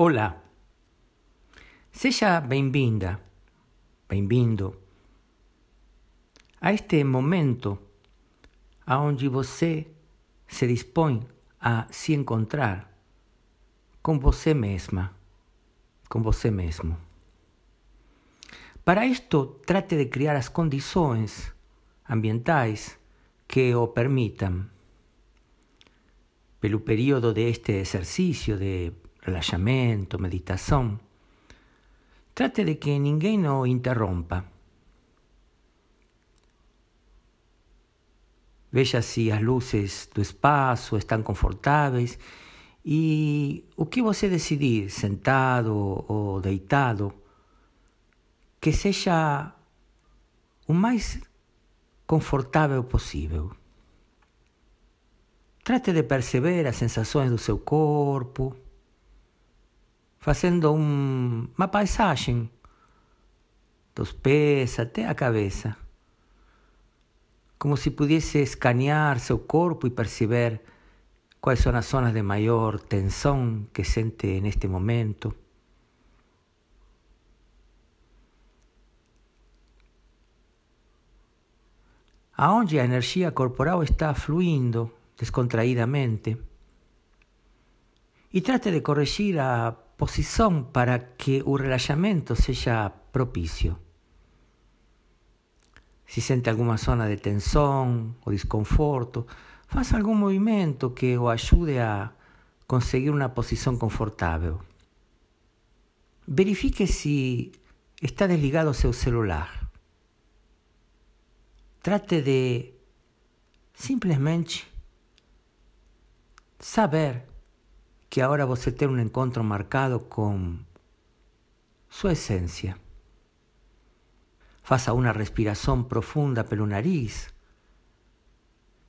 Olá, seja bem-vinda, bem-vindo a este momento onde você se dispõe a se encontrar com você mesma, com você mesmo. Para isto, trate de criar as condições ambientais que o permitam. Pelo período deste exercício de relaxamento, meditação, trate de que ninguém o interrompa. Veja se as luzes do espaço estão confortáveis e o que você decidir, sentado ou deitado, que seja o mais confortável possível. Trate de perceber as sensações do seu corpo, fazendo um, uma paisagem dos pés até a cabeça, como se pudesse escanear seu corpo e perceber quais são as zonas de maior tensão que sente neste momento. Aonde a energia corporal está fluindo descontraídamente. E trate de corrigir a posição para que o relaxamento seja propício. Se sente alguma zona de tensão ou desconforto, faça algum movimento que o ajude a conseguir uma posição confortável. Verifique se está desligado seu celular. Trate de simplesmente saber que agora você tem um encontro marcado com sua essência. Faça uma respiração profunda pelo nariz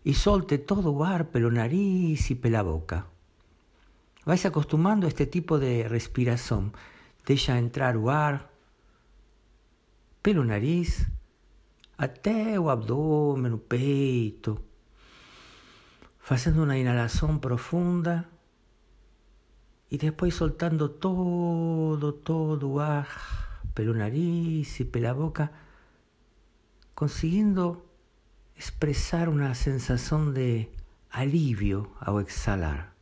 e solte todo o ar pelo nariz e pela boca. Vai se acostumando a este tipo de respiração. Deixa entrar o ar pelo nariz até o abdômen, o peito fazendo uma inalação profunda y después soltando todo, todo, ah, pelo nariz y pela boca, consiguiendo expresar una sensación de alivio al exhalar.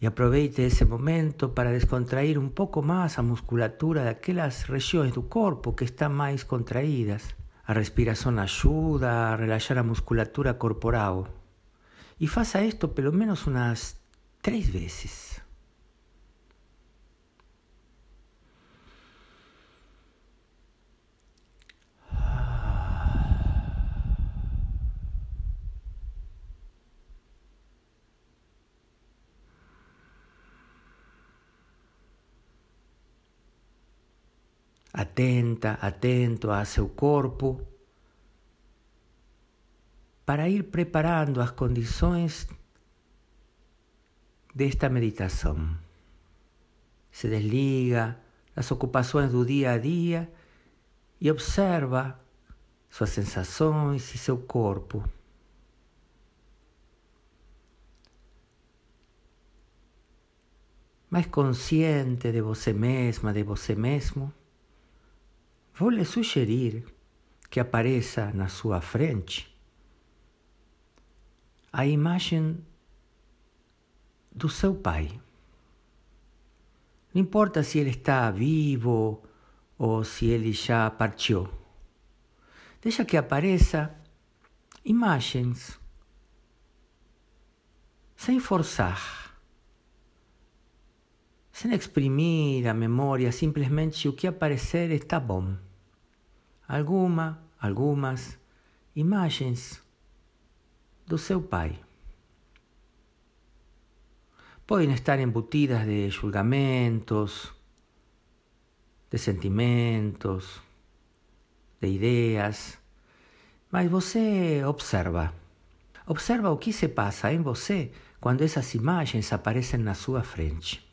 Y aproveite ese momento para descontraer un poco más a musculatura de aquellas regiones do cuerpo que están más contraídas. A respiración ayuda a relajar la musculatura corporal. Y faça esto pelo menos unas tres veces. Atenta, atento a seu corpo, para ir preparando as condições desta meditação. Se desliga das ocupações do dia a dia e observa suas sensações e seu corpo. Mais consciente de você mesma, de você mesmo. Vou lhe sugerir que apareça na sua frente a imagem do seu pai. Não importa se ele está vivo ou se ele já partiu. Deixa que apareça imagens sem forçar, sem exprimir a memória, simplesmente o que aparecer está bom alguma, algumas imagens do seu pai. Podem estar embutidas de julgamentos, de sentimentos, de ideias, mas você observa. Observa o que se passa em você quando essas imagens aparecem na sua frente.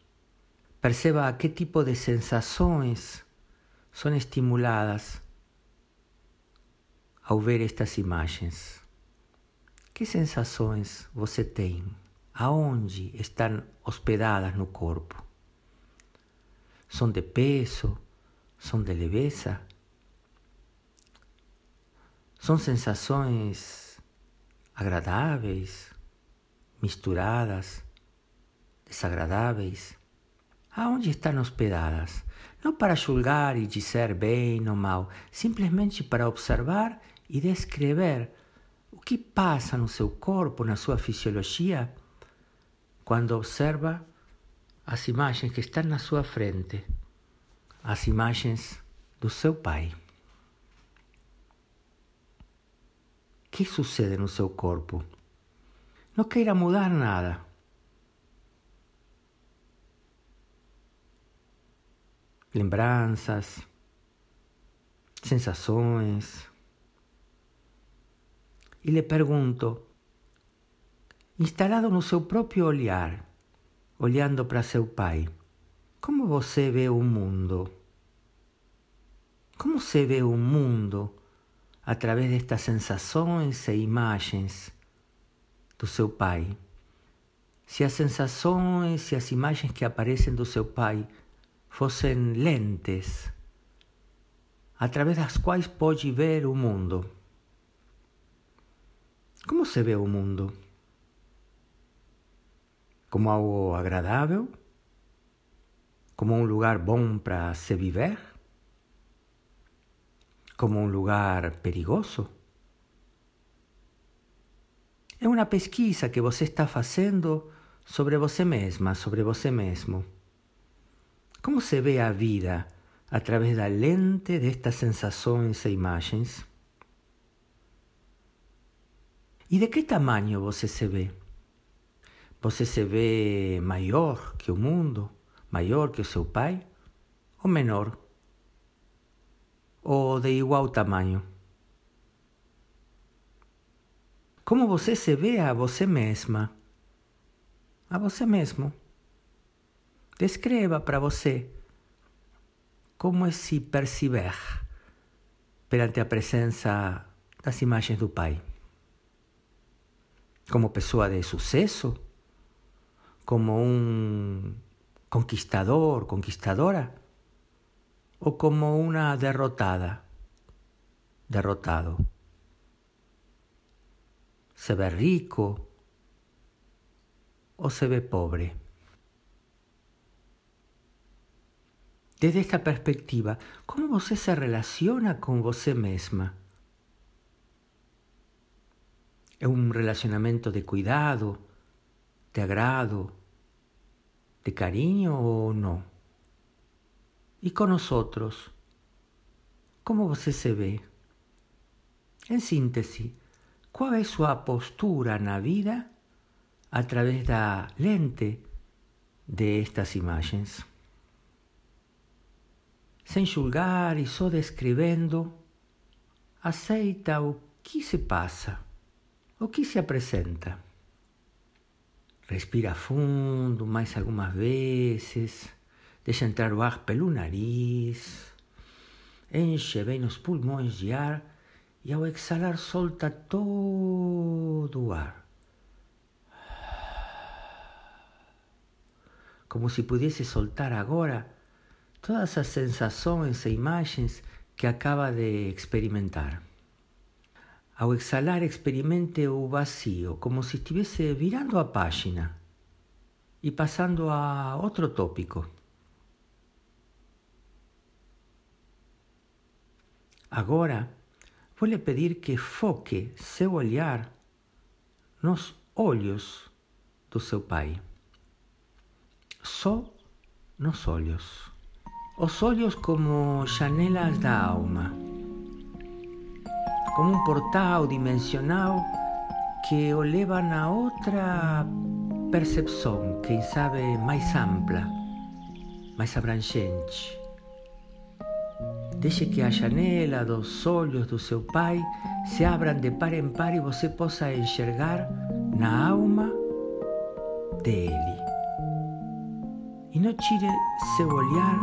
Perceba que tipo de sensações são estimuladas ao ver estas imagens. Que sensações você tem? Aonde estão hospedadas no corpo? São de peso? São de leveza? São sensações agradáveis, misturadas, desagradáveis? Aonde estão hospedadas? Não para julgar e dizer bem ou mal, simplesmente para observar e descrever o que passa no seu corpo, na sua fisiologia, quando observa as imagens que estão na sua frente, as imagens do seu pai. O que sucede no seu corpo? Não queira mudar nada. Lembranças, sensações, e lhe pergunto, instalado no seu próprio olhar, olhando para seu pai, como você vê o mundo? Como se vê o mundo através destas sensações e imagens do seu pai? Se as sensações e as imagens que aparecem do seu pai fossem lentes, através das quais pode ver o mundo, como se ve o mundo? Como algo agradável? Como um lugar bom para se viver? Como um lugar perigoso? É uma pesquisa que você está fazendo sobre você mesma, sobre você mesmo. Como se vê a vida através da lente destas sensações e imagens? E de que tamanho você se vê? Você se vê maior que o mundo? Maior que o seu pai? Ou menor? Ou de igual tamanho? Como você se vê a você mesma? A você mesmo. Descreva para você como é se perceber perante a presença das imagens do Pai como pessoa de sucesso, como um conquistador, conquistadora, ou como uma derrotada, derrotado. Se ve rico ou se ve pobre. Desde esta perspectiva, como você se relaciona com você mesma? Es un relacionamiento de cuidado, de agrado, de cariño o no. ¿Y con nosotros? ¿Cómo usted se ve? En síntesis, ¿cuál es su postura en la vida a través de la lente de estas imágenes? Sem julgar e só descrevendo, aceita o que se passa. O que se apresenta? Respira fundo mais algumas vezes, deixa entrar o ar pelo nariz, enche bem os pulmões de ar e ao exalar solta todo o ar. Como se pudesse soltar agora todas as sensações e imagens que acaba de experimentar. Ao exhalar, experimente o vacío, como se estivesse virando a página e passando a outro tópico. Agora, vou lhe pedir que foque seu olhar nos olhos do seu pai. Só nos olhos. Os olhos como janelas da alma como um portal dimensional que o leva a outra percepção, quem sabe mais ampla, mais abrangente. Deixe que a janela dos olhos do seu pai se abram de par em par e você possa enxergar na alma dele. E não tire seu olhar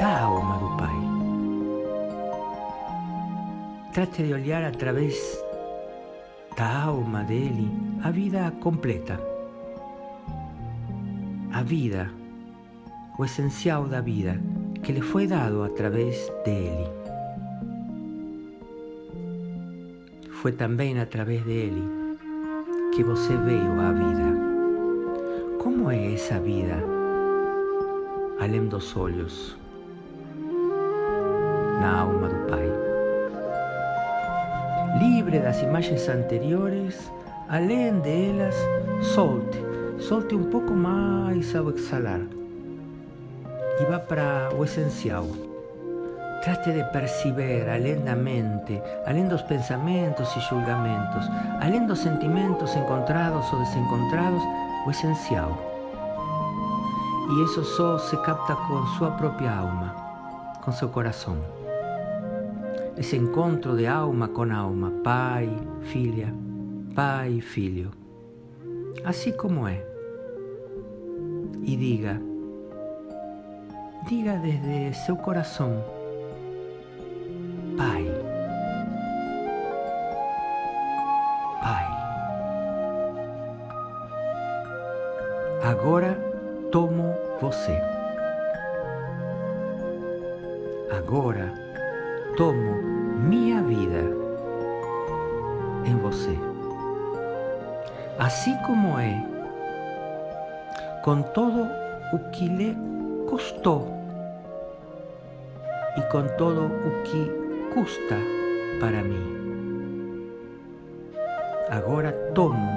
da alma trate de olhar através da alma dele a vida completa. A vida, o essencial da vida que lhe foi dado através dele. Foi também através dele que você veio à vida. Como é essa vida além dos olhos? Na alma livre das imagens anteriores, além delas, solte, solte um pouco mais ao exalar e vá para o essencial. Trate de perceber além da mente, além dos pensamentos e julgamentos, além dos sentimentos encontrados ou desencontrados, o essencial. E isso só se capta com sua própria alma, com seu coração esse encontro de alma com alma, pai, filha, pai, filho, assim como é. E diga, diga desde seu coração, Pai, Pai, agora tomo você. Agora tomo minha vida em você. Assim como é, com todo o que lhe custou e com todo o que custa para mim. Agora tomo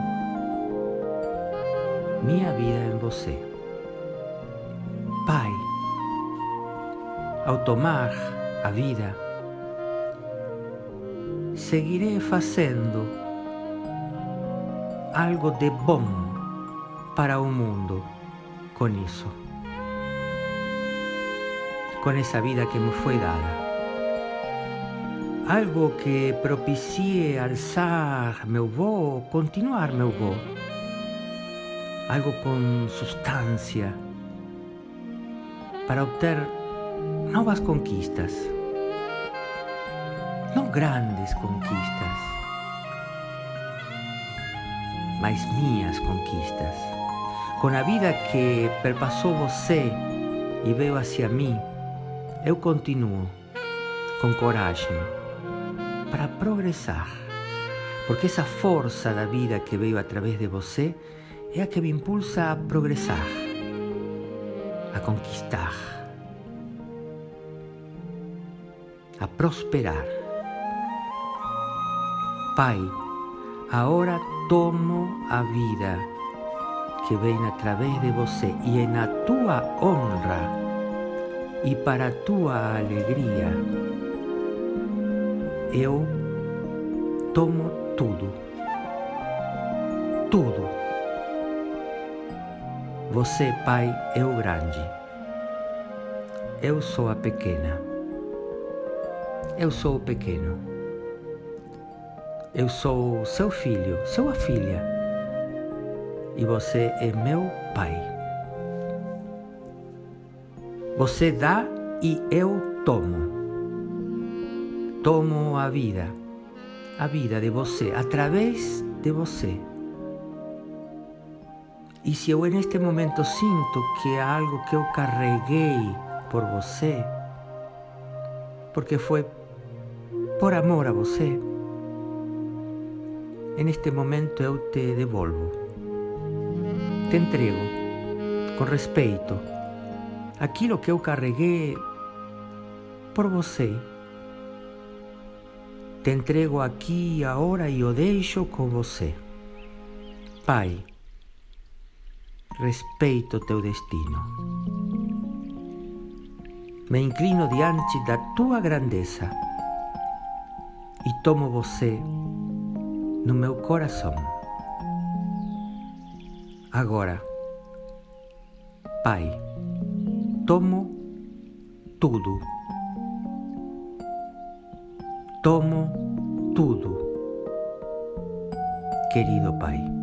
minha vida em você. Pai, ao tomar a vida, seguiré fazendo algo de bom para o mundo com isso, com essa vida que me foi dada. Algo que propicie alçar meu voo, continuar meu voo. Algo com substância para obter novas conquistas não grandes conquistas, mas minhas conquistas. Com a vida que perpassou você e veio hacia mim, eu continuo com coragem para progressar, porque essa força da vida que veio através de você é a que me impulsa a progressar, a conquistar, a prosperar. Pai, agora tomo a vida que vem através de você e é na tua honra e para a tua alegria. Eu tomo tudo. Tudo. Você, Pai, é o grande. Eu sou a pequena. Eu sou o pequeno. Eu sou seu filho, sua filha, e você é meu pai. Você dá e eu tomo. Tomo a vida, a vida de você, através de você. E se eu neste momento sinto que é algo que eu carreguei por você, porque foi por amor a você, en este momento eu te devolvo. Te entrego com respeito aquilo que eu carreguei por você. Te entrego aqui agora e o deixo com você. Pai, respeito teu destino. Me inclino diante da tua grandeza e tomo você no meu coração. Agora, Pai, tomo tudo. Tomo tudo, querido Pai.